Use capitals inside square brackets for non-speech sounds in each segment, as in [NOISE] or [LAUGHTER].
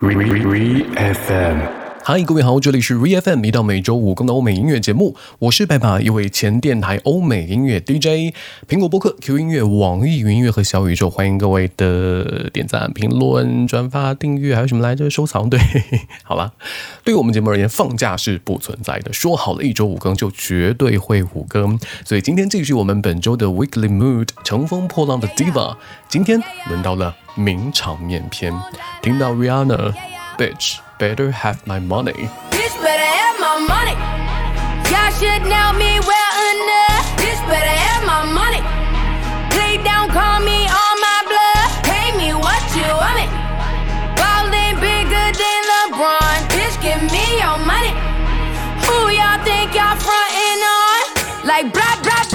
We, we, we FM. 嗨，各位好，这里是 RFM 一到每周五更的欧美音乐节目，我是白马，一位前电台欧美音乐 DJ，苹果播客、Q 音乐、网易云音乐和小宇宙，欢迎各位的点赞、评论、转发、订阅，还有什么来着？收藏。对，[LAUGHS] 好了，对于我们节目而言，放假是不存在的，说好了一周五更就绝对会五更，所以今天继续我们本周的 Weekly Mood，乘风破浪的 Diva，今天轮到了名场面篇，听到 Rihanna，Bitch。Better have my money. Bitch better have my money. Y'all should know me well enough. Bitch better have my money. Play down, call me on my blood. Pay me what you want it. Ballin' bigger than LeBron. Bitch, give me your money. Who y'all think y'all frontin' on? Like blah blah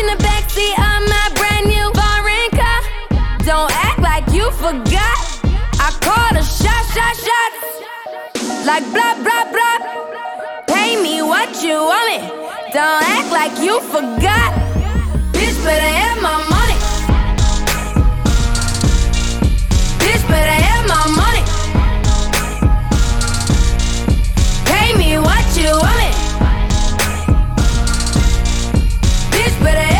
in the backseat of my brand new foreign car. Don't act like you forgot. I called a shot, shot, shot. Like blah, blah, blah. Pay me what you want me. Don't act like you forgot. Bitch, better have my money. Bitch, better have my money. Pay me what you want me. but I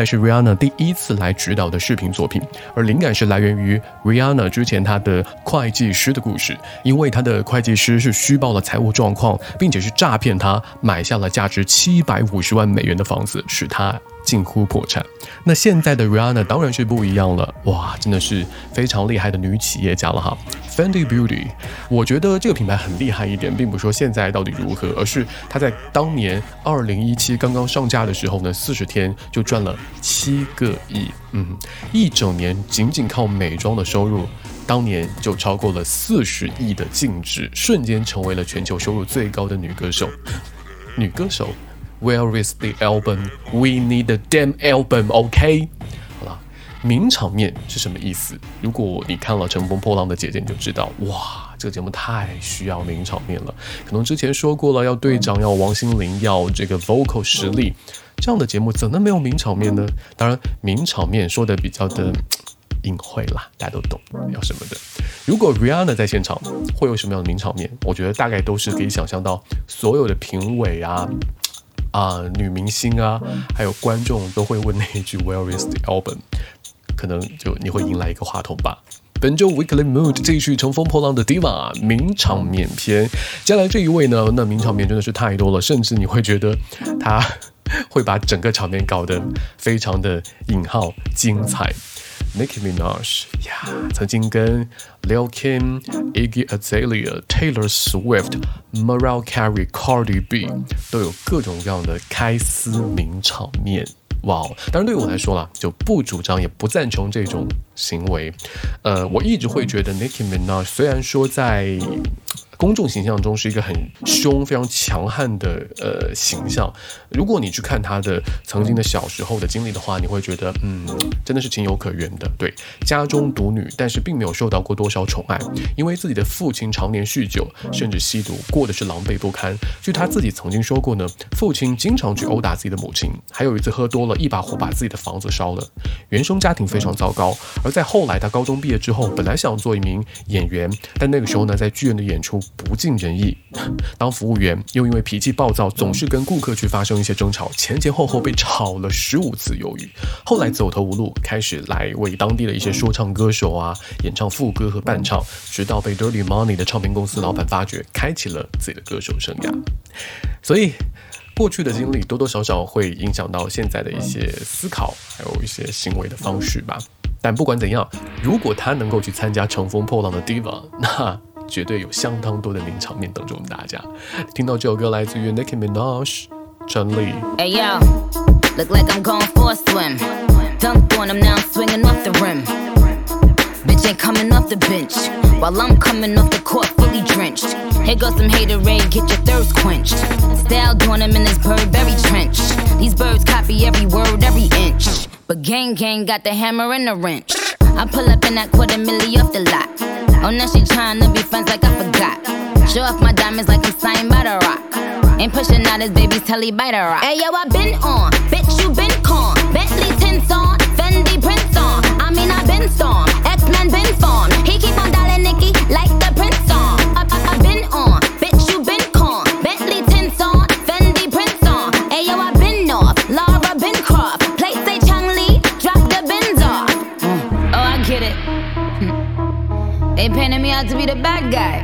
歌的音乐录影带是 Rihanna 第一次来指导的视频作品，而灵感是来源于 Rihanna 之前她的会计师的故事，因为她的会计师是虚报了财务状况，并且是诈骗她买下了价值七百五十万美元的房子，使她近乎破产。那现在的 Rihanna 当然是不一样了，哇，真的是非常厉害的女企业家了哈。Fendi Beauty，我觉得这个品牌很厉害一点，并不是说现在到底如何，而是它在当年二零一七刚刚上架的时候呢，四十天就赚了七个亿，嗯，一整年仅仅靠美妆的收入。当年就超过了四十亿的净值，瞬间成为了全球收入最高的女歌手。女歌手，Where is the album? We need a damn album, OK？好了，名场面是什么意思？如果你看了《乘风破浪的姐姐》，你就知道，哇，这个节目太需要名场面了。可能之前说过了，要队长，要王心凌，要这个 vocal 实力，这样的节目怎能没有名场面呢？当然，名场面说的比较的。隐晦啦，大家都懂要什么的。如果 Rihanna 在现场，会有什么样的名场面？我觉得大概都是可以想象到，所有的评委啊、啊、女明星啊，还有观众都会问那一句 Where is the album？可能就你会迎来一个话筒吧。本周 Weekly Mood 继续乘风破浪的 Diva 名场面篇。接下来这一位呢，那名场面真的是太多了，甚至你会觉得他会把整个场面搞得非常的引号精彩。Nicki Minaj 呀，曾经跟 Lil Kim、Iggy Azalea、Taylor Swift、Mariah Carey、Cardi B 都有各种各样的开撕名场面。哇哦！当然，对于我来说啦，就不主张也不赞成这种行为。呃，我一直会觉得 Nicki Minaj 虽然说在公众形象中是一个很凶、非常强悍的呃形象。如果你去看他的曾经的小时候的经历的话，你会觉得，嗯，真的是情有可原的。对，家中独女，但是并没有受到过多少宠爱，因为自己的父亲常年酗酒，甚至吸毒，过的是狼狈不堪。据他自己曾经说过呢，父亲经常去殴打自己的母亲，还有一次喝多了，一把火把自己的房子烧了。原生家庭非常糟糕。而在后来，他高中毕业之后，本来想做一名演员，但那个时候呢，在剧院的演出不尽人意，当服务员又因为脾气暴躁，总是跟顾客去发生一些争吵，前前后后被炒了十五次鱿鱼。后来走投无路，开始来为当地的一些说唱歌手啊演唱副歌和伴唱，直到被 Dirty Money 的唱片公司老板发掘，开启了自己的歌手生涯。所以。过去的经历多多少少会影响到现在的一些思考，还有一些行为的方式吧。但不管怎样，如果他能够去参加《乘风破浪的 Diva》，那绝对有相当多的名场面等着我们大家。听到这首歌来自于 Nicki Minaj，陈丽。Hey yo, look like I'm going for a swim. Dunked on him now, I'm swinging off the rim. Bitch ain't coming off the bench while I'm coming off the court fully drenched. Here goes some haterade, get your thirst quenched. Style doing him in this Burberry trench. These birds copy every word, every inch. But gang gang got the hammer and the wrench. I pull up in that quarter milli off the lot. Oh, now she tryna be friends like I forgot. Show off my diamonds like I'm signed by the rock. Ain't pushing out his baby's telly by the rock. Hey yo, I been on, bitch you been con. Bentley tints on, Fendi prints on. I mean I been storm, X Men been formed. Be the bad guy.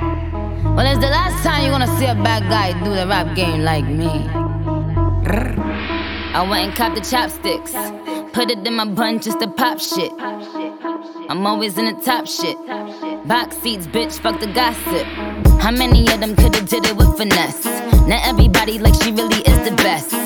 Well, it's the last time you're gonna see a bad guy do the rap game like me. I went and copped the chopsticks. Put it in my bun just to pop shit. I'm always in the top shit. Box seats, bitch, fuck the gossip. How many of them could've did it with finesse? Now everybody like she really is the best.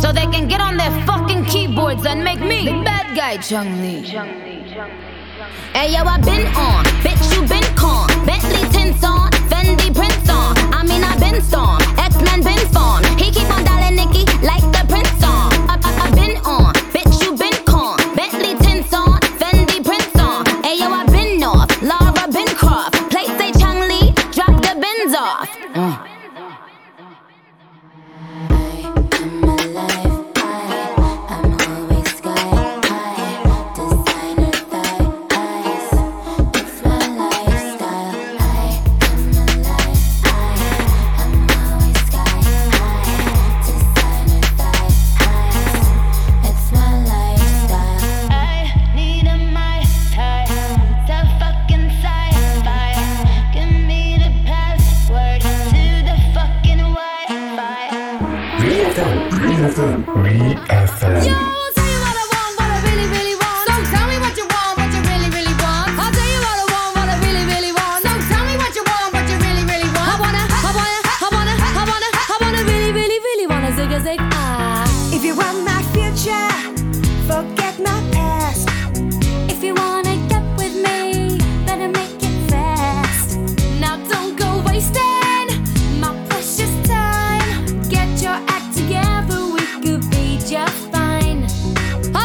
So they can get on their fucking keyboards and make me the bad guy, Chung Lee. Hey yo, I been on, bitch you been con. Bentley tints on, Fendi prints on. I mean I been storm, X Men been formed. He keep on dialing Nicki like the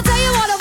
I'll tell you what I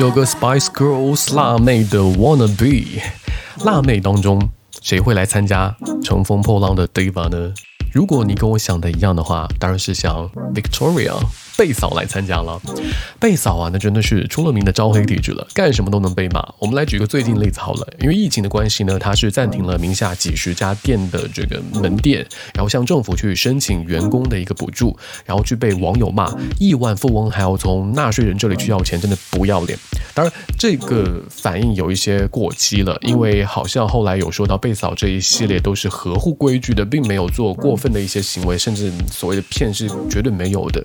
有个 Spice Girls 辣妹的 Wanna Be，辣妹当中谁会来参加乘风破浪的 Diva 呢？如果你跟我想的一样的话，当然是想 Victoria 贝嫂来参加了。贝嫂啊，那真的是出了名的招黑体质了，干什么都能被骂。我们来举个最近例子好了，因为疫情的关系呢，她是暂停了名下几十家店的这个门店，然后向政府去申请员工的一个补助，然后去被网友骂亿万富翁还要从纳税人这里去要钱，真的不要脸。当然，这个反应有一些过激了，因为好像后来有说到贝嫂这一系列都是合乎规矩的，并没有做过分的一些行为，甚至所谓的骗是绝对没有的。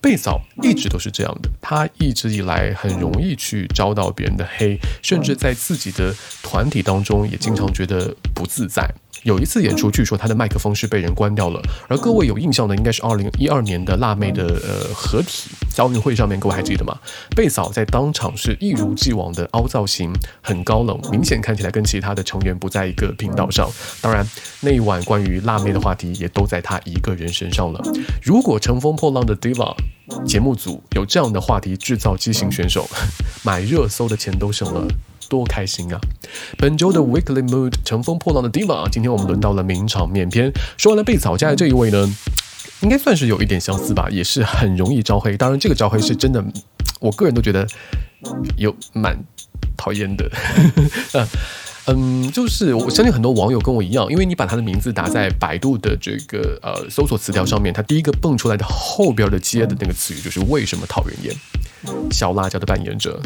贝嫂一直都是这样的，她一直以来很容易去招到别人的黑，甚至在自己的团体当中也经常觉得不自在。有一次演出，据说他的麦克风是被人关掉了，而各位有印象的应该是二零一二年的辣妹的呃合体在奥运会上面，各位还记得吗？贝嫂在当场是一如既往的凹造型，很高冷，明显看起来跟其他的成员不在一个频道上。当然，那一晚关于辣妹的话题也都在她一个人身上了。如果乘风破浪的 Diva 节目组有这样的话题制造畸形选手，[LAUGHS] 买热搜的钱都省了。多开心啊！本周的 Weekly Mood 乘风破浪的 Diva，今天我们轮到了名场面篇。说完了被吵架的这一位呢，应该算是有一点相似吧，也是很容易招黑。当然，这个招黑是真的，我个人都觉得有蛮讨厌的。呃 [LAUGHS] 嗯，就是我相信很多网友跟我一样，因为你把他的名字打在百度的这个呃搜索词条上面，他第一个蹦出来的后边的接的那个词语就是为什么讨人厌？小辣椒的扮演者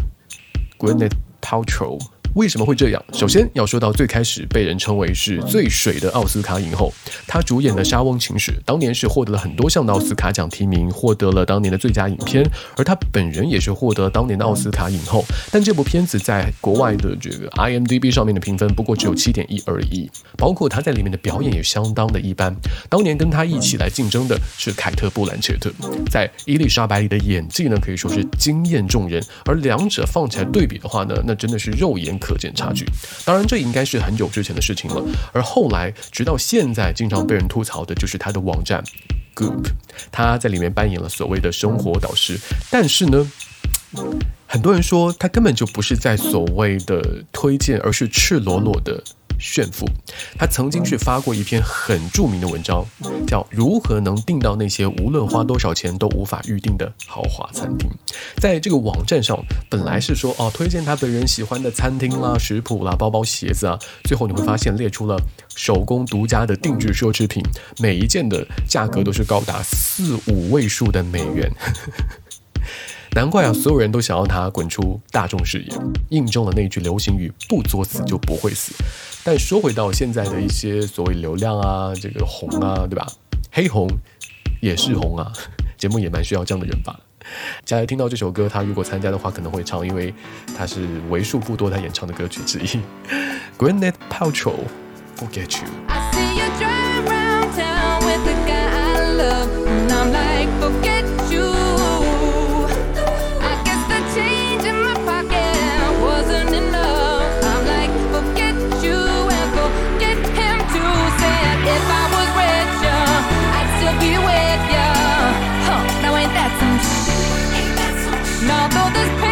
Gwyneth oh. Paltrow。为什么会这样？首先要说到最开始被人称为是最水的奥斯卡影后，她主演的《莎翁情史》当年是获得了很多项的奥斯卡奖提名，获得了当年的最佳影片，而她本人也是获得当年的奥斯卡影后。但这部片子在国外的这个 IMDB 上面的评分不过只有七点一而已，包括她在里面的表演也相当的一般。当年跟她一起来竞争的是凯特·布兰切特，在伊丽莎白里的演技呢可以说是惊艳众人，而两者放起来对比的话呢，那真的是肉眼可见差距。当然，这应该是很久之前的事情了。而后来，直到现在，经常被人吐槽的就是他的网站 Goop，他在里面扮演了所谓的生活导师。但是呢，很多人说他根本就不是在所谓的推荐，而是赤裸裸的。炫富，他曾经是发过一篇很著名的文章，叫《如何能订到那些无论花多少钱都无法预定的豪华餐厅》。在这个网站上，本来是说哦，推荐他本人喜欢的餐厅啦、食谱啦、包包、鞋子啊，最后你会发现列出了手工独家的定制奢侈品，每一件的价格都是高达四五位数的美元。[LAUGHS] 难怪啊，所有人都想要他滚出大众视野，印证了那句流行语“不作死就不会死”。但说回到现在的一些所谓流量啊，这个红啊，对吧？黑红也是红啊，[LAUGHS] 节目也蛮需要这样的人吧。接下来听到这首歌，他如果参加的话，可能会唱，因为他是为数不多他演唱的歌曲之一。Gwyneth Paltrow，《Forget》。You Now though there's pain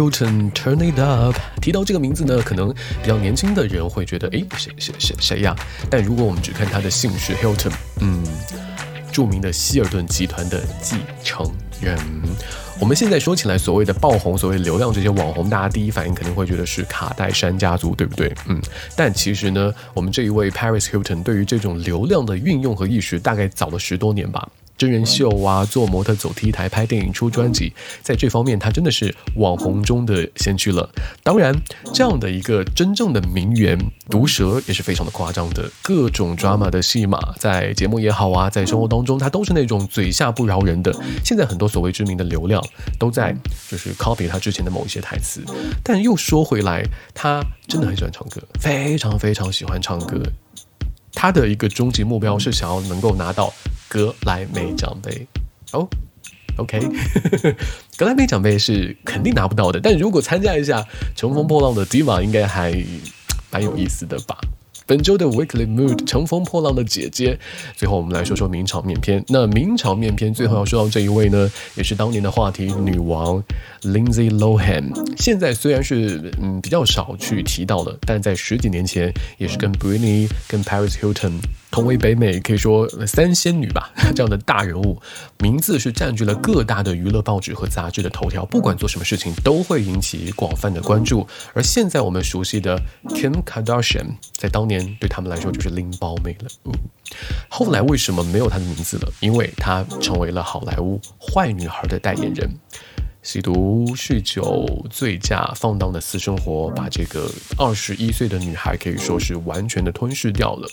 Hilton Turn It Up。提到这个名字呢，可能比较年轻的人会觉得，诶，谁谁谁谁呀？但如果我们只看他的姓氏 Hilton，嗯，著名的希尔顿集团的继承人。我们现在说起来，所谓的爆红、所谓流量这些网红，大家第一反应肯定会觉得是卡戴珊家族，对不对？嗯，但其实呢，我们这一位 Paris Hilton 对于这种流量的运用和意识，大概早了十多年吧。真人秀啊，做模特、走 T 台、拍电影、出专辑，在这方面他真的是网红中的先驱了。当然，这样的一个真正的名媛毒舌也是非常的夸张的，各种 drama 的戏码，在节目也好啊，在生活当中，他都是那种嘴下不饶人的。现在很多所谓知名的流量都在就是 copy 他之前的某一些台词，但又说回来，他真的很喜欢唱歌，非常非常喜欢唱歌。他的一个终极目标是想要能够拿到格莱美奖杯。哦，OK，[LAUGHS] 格莱美奖杯是肯定拿不到的，但如果参加一下《乘风破浪的迪玛》，应该还蛮有意思的吧。本周的 Weekly Mood《乘风破浪的姐姐》，最后我们来说说名场面片。那名场面片最后要说到这一位呢，也是当年的话题女王 Lindsay Lohan。现在虽然是嗯比较少去提到了，但在十几年前也是跟 Britney、跟 Paris Hilton 同为北美可以说三仙女吧 [LAUGHS] 这样的大人物，名字是占据了各大的娱乐报纸和杂志的头条，不管做什么事情都会引起广泛的关注。而现在我们熟悉的 Kim Kardashian，在当年对他们来说就是拎包妹了。嗯，后来为什么没有她的名字了？因为她成为了好莱坞坏女孩的代言人。吸毒、酗酒、醉驾、放荡的私生活，把这个二十一岁的女孩可以说是完全的吞噬掉了。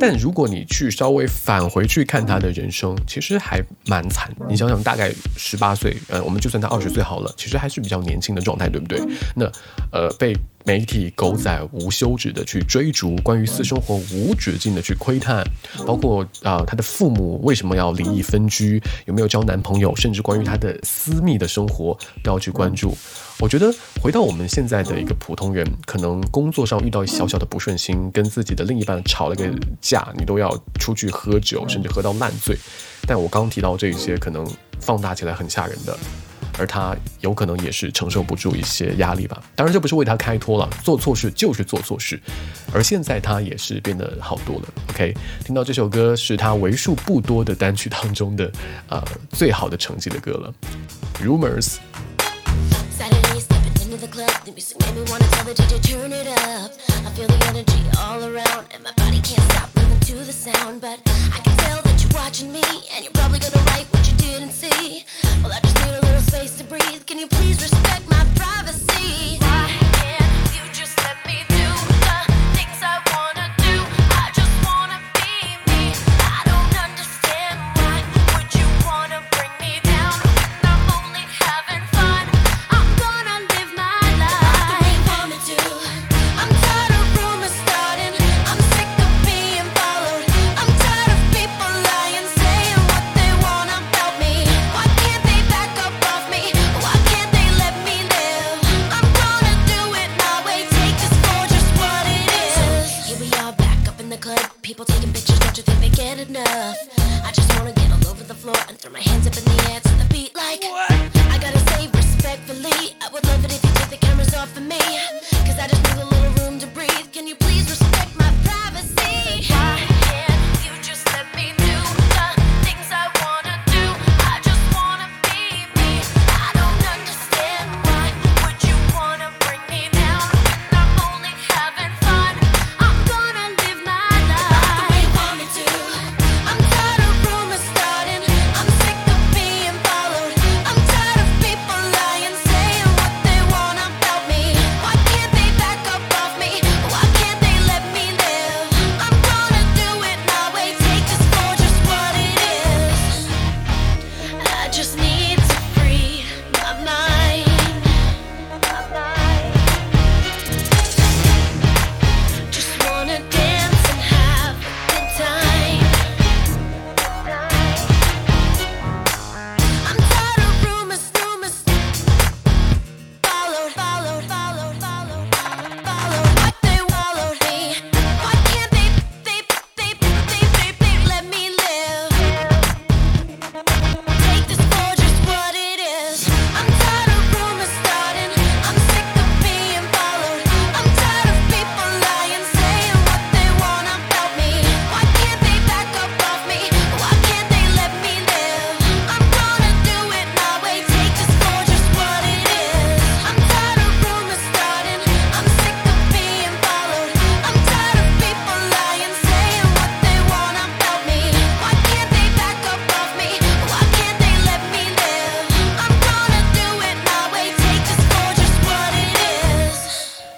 但如果你去稍微返回去看她的人生，其实还蛮惨。你想想，大概十八岁，呃，我们就算她二十岁好了，其实还是比较年轻的状态，对不对？那呃，被媒体狗仔无休止的去追逐，关于私生活无止境的去窥探，包括啊、他的父母为什么要离异分居，有没有交男朋友，甚至关于他的私密的生活都要去关注。我觉得回到我们现在的一个普通人，可能工作上遇到小小的不顺心，跟自己的另一半吵了个架，你都要出去喝酒，甚至喝到烂醉。但我刚提到这些，可能放大起来很吓人的。而他有可能也是承受不住一些压力吧。当然，这不是为他开脱了，做错事就是做错事。而现在他也是变得好多了。OK，听到这首歌是他为数不多的单曲当中的呃最好的成绩的歌了，《Rumors》。Saturday, stepping into the club. The music made me wanna tell the DJ turn it up. I feel the energy all around, and my body can't stop moving to the sound. But I can tell that you're watching me, and you're probably gonna throw my hands up in the air to the beat like. what? I gotta say respectfully, I would love it if you took the cameras off of me. Cause I just need a little room to breathe. Can you please respect my privacy? Why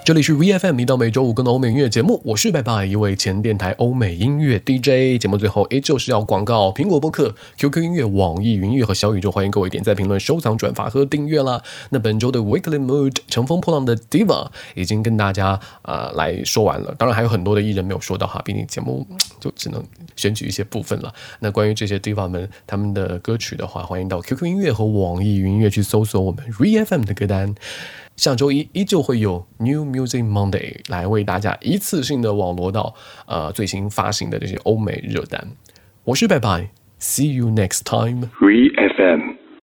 这里是 VFM，一到每周五更的欧美音乐节目，我是拜拜，一位前电台欧美音乐 DJ。节目最后依旧是要广告苹果播客、QQ 音乐、网易云音乐和小宇宙，欢迎各位点赞、评论、收藏、转发和订阅啦。那本周的 Weekly Mood 乘风破浪的 Diva 已经跟大家呃来说完了，当然还有很多的艺人没有说到哈，毕竟节目就只能选取一些部分了。那关于这些 Diva 们他们的歌曲的话，欢迎到 QQ 音乐和网易云音乐去搜索我们 VFM 的歌单。下周一依旧会有 New Music Monday 来为大家一次性的网罗到呃最新发行的这些欧美热单。我是拜拜，See you next time。Re FM